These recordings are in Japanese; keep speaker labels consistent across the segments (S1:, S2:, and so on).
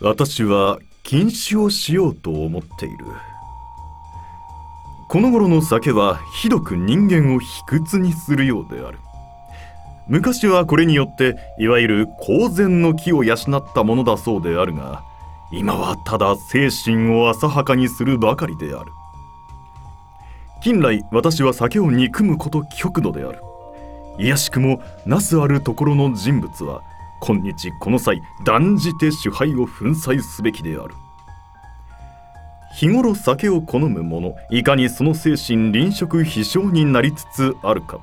S1: 私は禁酒をしようと思っている。この頃の酒はひどく人間を卑屈にするようである。昔はこれによっていわゆる公然の木を養ったものだそうであるが今はただ精神を浅はかにするばかりである。近来私は酒を憎むこと極度である。卑しくもなすあるところの人物は今日この際断じて主杯を粉砕すべきである。日頃酒を好む者いかにその精神臨食非常になりつつあるか。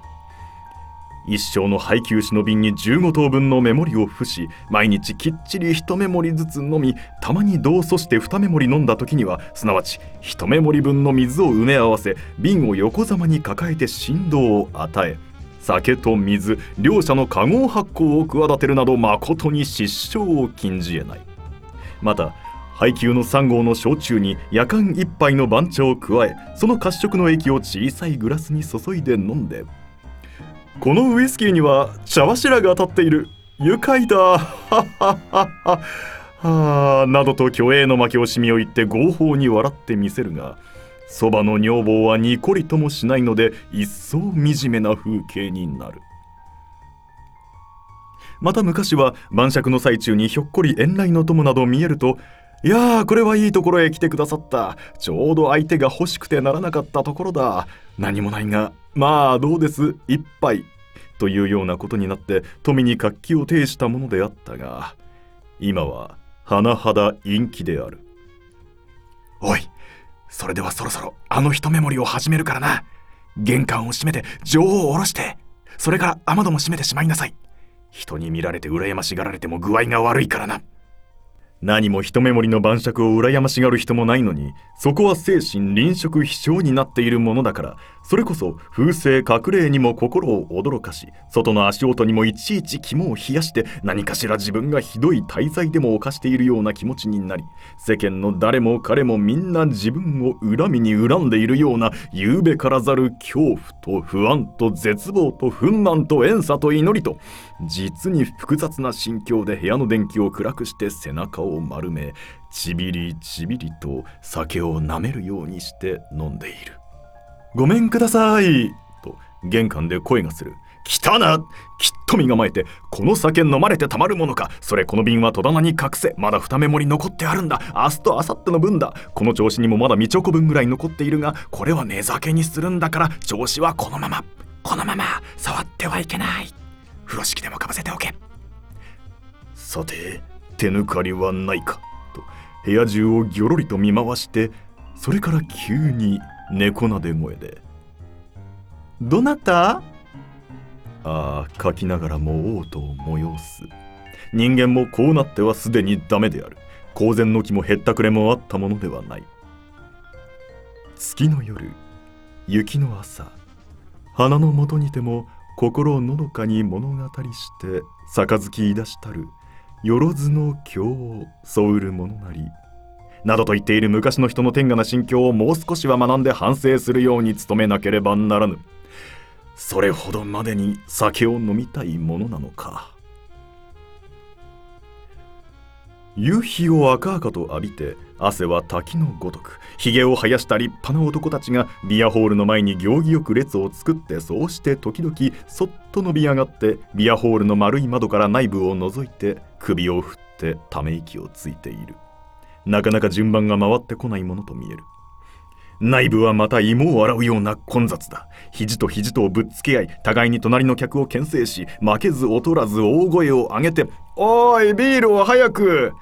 S1: 一生の配給酒の瓶に15等分のメモリを付し毎日きっちり1メモリずつ飲みたまに同祖して2メモリ飲んだ時にはすなわち1メモリ分の水を埋め合わせ瓶を横ざまに抱えて振動を与え酒と水両者の化合発酵を企てるなど誠に失笑を禁じ得ない。また配給の3号の焼酎に夜間一杯の番茶を加えその褐色の液を小さいグラスに注いで飲んでこのウイスキーには茶柱が立っている。愉快だ。ははははなどと虚栄の負け惜しみを言って合法に笑ってみせるがそばの女房はにこりともしないので一層惨めな風景になる。また昔は晩酌の最中にひょっこり遠来の友など見えるといやーこれはいいところへ来てくださった。ちょうど相手が欲しくてならなかったところだ。何もないがまあどうです？一杯。というようなことになって富に活気を呈したものであったが今は甚だ陰気である
S2: おいそれではそろそろあの一目盛りを始めるからな。玄関を閉めて情報を下ろして。それから雨戸も閉めてしまいなさい。人に見られて羨ましがられても具合が悪いからな。
S1: 何も一目盛りの晩酌を羨ましがる人もないのにそこは精神臨食非常になっているものだからそれこそ風声隠れにも心を驚かし外の足音にもいちいち肝を冷やして何かしら自分がひどい滞在でも犯しているような気持ちになり世間の誰も彼もみんな自分を恨みに恨んでいるような夕べからざる恐怖と不安と絶望と憤懣と怨嗟と祈りと実に複雑な心境で部屋の電気を暗くして背中を丸めちびりちびりと酒をなめるようにして飲んでいる。ごめんくださいと玄関で声がする。来たなきっと身構えてこの酒飲まれてたまるものか。それこの瓶は戸棚に隠せ。まだ二目盛り残ってあるんだ。明日と明後日の分だ。この調子にもまだみちょこ分ぐらい残っているがこれは寝酒にするんだから調子はこのまま。このまま触ってはいけない。風呂敷でもかぶせておけ。さて手抜かりはないか。と部屋中をぎょろりと見回してそれから急に猫なで声で「どなた?」ああ書きながらも嘔吐を催す。人間もこうなってはすでにダメである。公然の木もへったくれもあったものではない。月の夜雪の朝花のもとにても心をのどかに物語して杯い出したるよろずの経を添うるものなり。などと言っている昔の人の天下な心境をもう少しは学んで反省するように努めなければならぬ。それほどまでに酒を飲みたいものなのか。夕日を赤々と浴びて汗は滝のごとく。髭を生やした立派な男たちがビアホールの前に行儀よく列を作ってそうして時々そっと伸び上がってビアホールの丸い窓から内部を覗いて首を振ってため息をついている。なかなか順番が回ってこないものと見える。内部はまた芋を洗うような混雑だ。肘と肘とぶっつけ合い互いに隣の客を牽制し負けず劣らず大声を上げて「おいビールを早く!」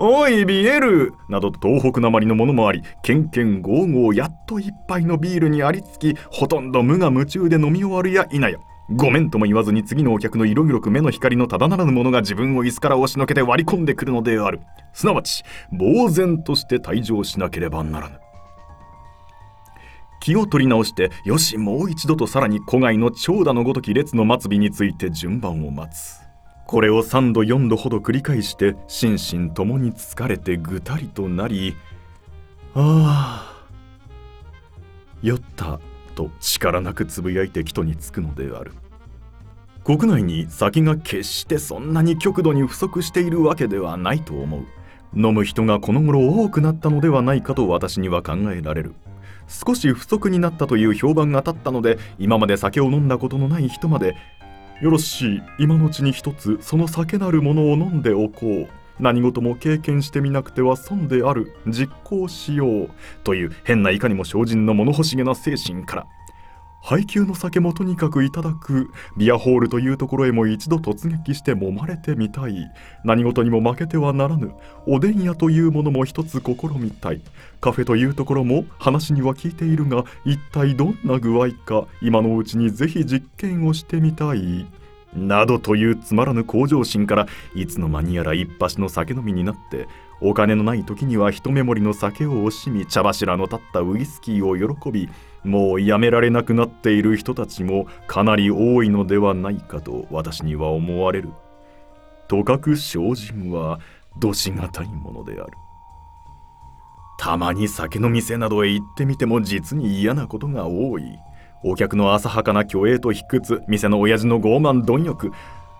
S1: おいビエル！などと東北なまりのものもありケンケンゴーゴーやっと一杯のビールにありつきほとんど無我夢中で飲み終わるや否や。ごめんとも言わずに次のお客の色黒く目の光のただならぬものが自分を椅子から押しのけて割り込んでくるのである。すなわち呆然として退場しなければならぬ。気を取り直してよしもう一度とさらに古外の長蛇のごとき列の末尾について順番を待つ。これを3度4度ほど繰り返して心身ともに疲れてぐたりとなりああ酔った。と力なくつぶやいて帰途に着くのである。国内に先が決してそんなに極度に不足しているわけではないと思う。飲む人がこの頃多くなったのではないかと私には考えられる。少し不足になったという評判が立ったので今まで酒を飲んだことのない人まで。よろしい今のうちに一つその酒なるものを飲んでおこう。何事も経験してみなくては損である実行しようという変ないかにも精進の物欲しげな精神から配給の酒もとにかくいただくビアホールというところへも一度突撃して揉まれてみたい何事にも負けてはならぬおでん屋というものも一つ試みたいカフェというところも話には聞いているが一体どんな具合か今のうちにぜひ実験をしてみたい。などというつまらぬ向上心からいつの間にやら一発の酒飲みになってお金のない時には一目盛りの酒を惜しみ茶柱の立ったウイスキーを喜びもうやめられなくなっている人たちもかなり多いのではないかと私には思われる。とかく精進はどしがたいものである。たまに酒の店などへ行ってみても実に嫌なことが多い。お客の浅はかな虚栄と卑屈、店の親父の傲慢貪欲。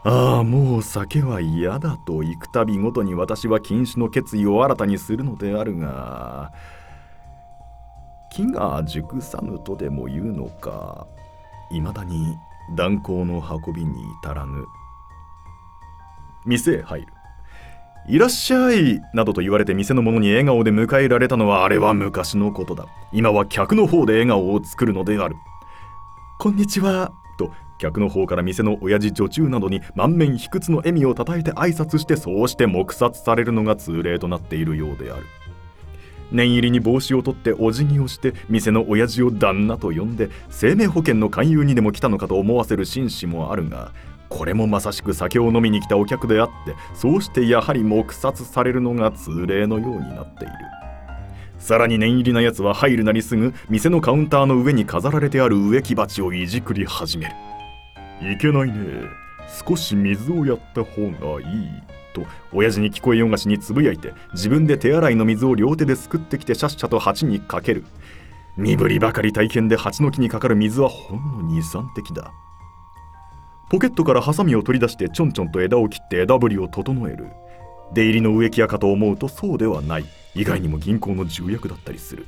S1: ああ、もう酒は嫌だと行くたびごとに私は禁酒の決意を新たにするのであるが、木が熟さぬとでも言うのかいまだに断行の運びに至らぬ。店へ入る。いらっしゃいなどと言われて店の者に笑顔で迎えられたのはあれは昔のことだ。今は客の方で笑顔を作るのである。こんにちは。と客の方から店の親父女中などに満面卑屈の笑みをたたえて挨拶してそうして黙殺されるのが通例となっているようである。念入りに帽子を取ってお辞儀をして店の親父を旦那と呼んで生命保険の勧誘にでも来たのかと思わせる紳士もあるがこれもまさしく酒を飲みに来たお客であってそうしてやはり黙殺されるのが通例のようになっている。さらに念入りなやつは入るなりすぐ店のカウンターの上に飾られてある植木鉢をいじくり始める。いけないね。少し水をやった方がいいと親父に聞こえよがしにつぶやいて自分で手洗いの水を両手ですくってきてシャッシャと鉢にかける。身振りばかり大変で鉢の木にかかる水はほんの23滴だ。ポケットからハサミを取り出してちょんちょんと枝を切って枝ぶりを整える。出入りの植木屋かと思うとそうではない。意外にも銀行の重役だったりする。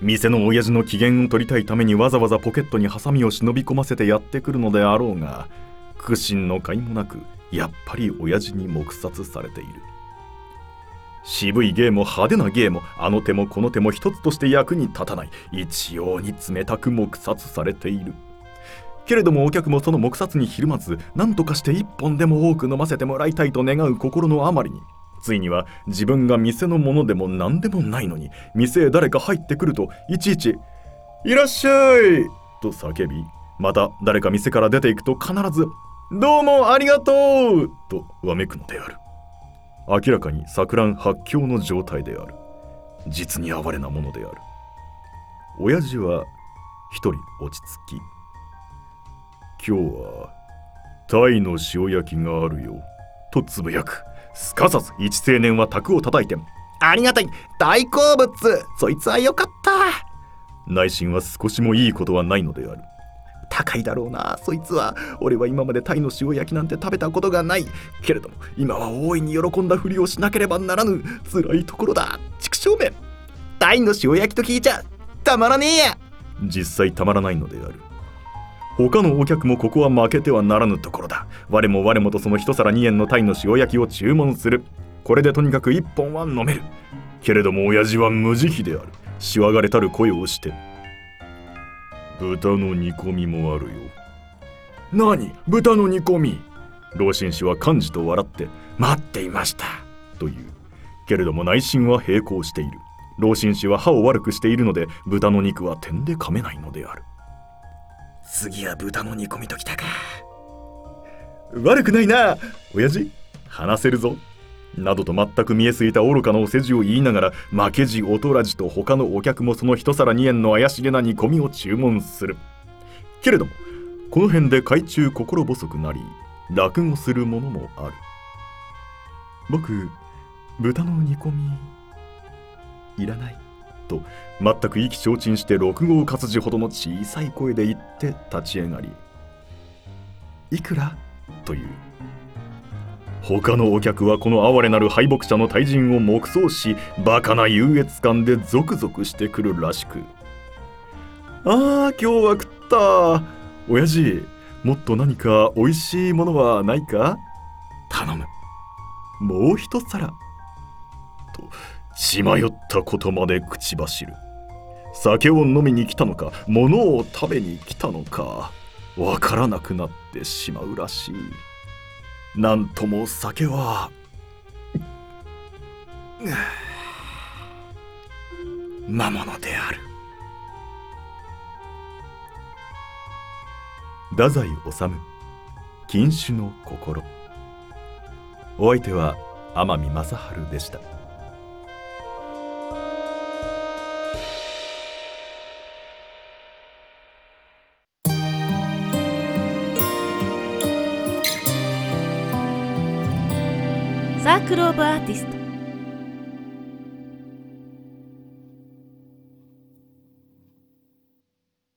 S1: 店の親父の機嫌を取りたいためにわざわざポケットにハサミを忍び込ませてやってくるのであろうが苦心の甲斐もなくやっぱり親父に黙殺されている。渋い芸も派手な芸もあの手もこの手も一つとして役に立たない。一様に冷たく黙殺されている。けれどもお客もその黙殺にひるまず何とかして一本でも多く飲ませてもらいたいと願う心のあまりについには自分が店のものでも何でもないのに店へ誰か入ってくるといちいち「いらっしゃい!」と叫びまた誰か店から出ていくと必ずどうもありがとうとわめくのである。明らかに錯乱発狂の状態である。実に哀れなものである。親父は一人落ち着き、今日は鯛の塩焼きがあるよ、とつぶやく。すかさず一青年は卓を叩いて、
S2: ありがたい。大好物。そいつはよかった。
S1: 内心は少しもいいことはないのである。
S2: 高いだろうな。そいつは。俺は今までタイの塩焼きなんて食べたことがない。けれども今は大いに喜んだふりをしなければならぬ。辛いところだ。畜生めタイの塩焼きと聞いちゃたまらねえや。
S1: 実際たまらないのである他のお客もここは負けてはならぬところだ。我も我もとその一皿2円のタイの塩焼きを注文する。これでとにかく1本は飲める。けれども親父は無慈悲である。しわがれたる声をして。豚の煮込みもあるよ。
S2: 何？豚の煮込み？
S1: 老紳士は幹事と笑って。
S2: 待っていました。
S1: という。けれども内心は並行している。老紳士は歯を悪くしているので豚の肉は点で噛めないのである。
S2: 次は豚の煮込みときたか。
S1: 悪くないな親父。話せるぞ。などと全く見えすぎた愚かなお世辞を言いながら負けじ劣らじと他のお客もその一皿2円の怪しげな煮込みを注文する。けれどもこの辺で海中心細くなり落語するものもある。僕豚の煮込みいらない。と全く意気消沈して六号活字ほどの小さい声で言って立ち上がりいくら？という。他のお客はこの哀れなる敗北者の退陣を黙想しバカな優越感でゾクゾクしてくるらしくああ今日は食った。親父もっと何か美味しいものはないか
S2: 頼む。
S1: もう一皿。と。血迷ったことまで口走る。酒を飲みに来たのか物を食べに来たのかわからなくなってしまうらしい。なんとも酒は
S2: 魔物である。
S1: 太宰治禁酒の心。お相手は天海正治でした。
S3: サ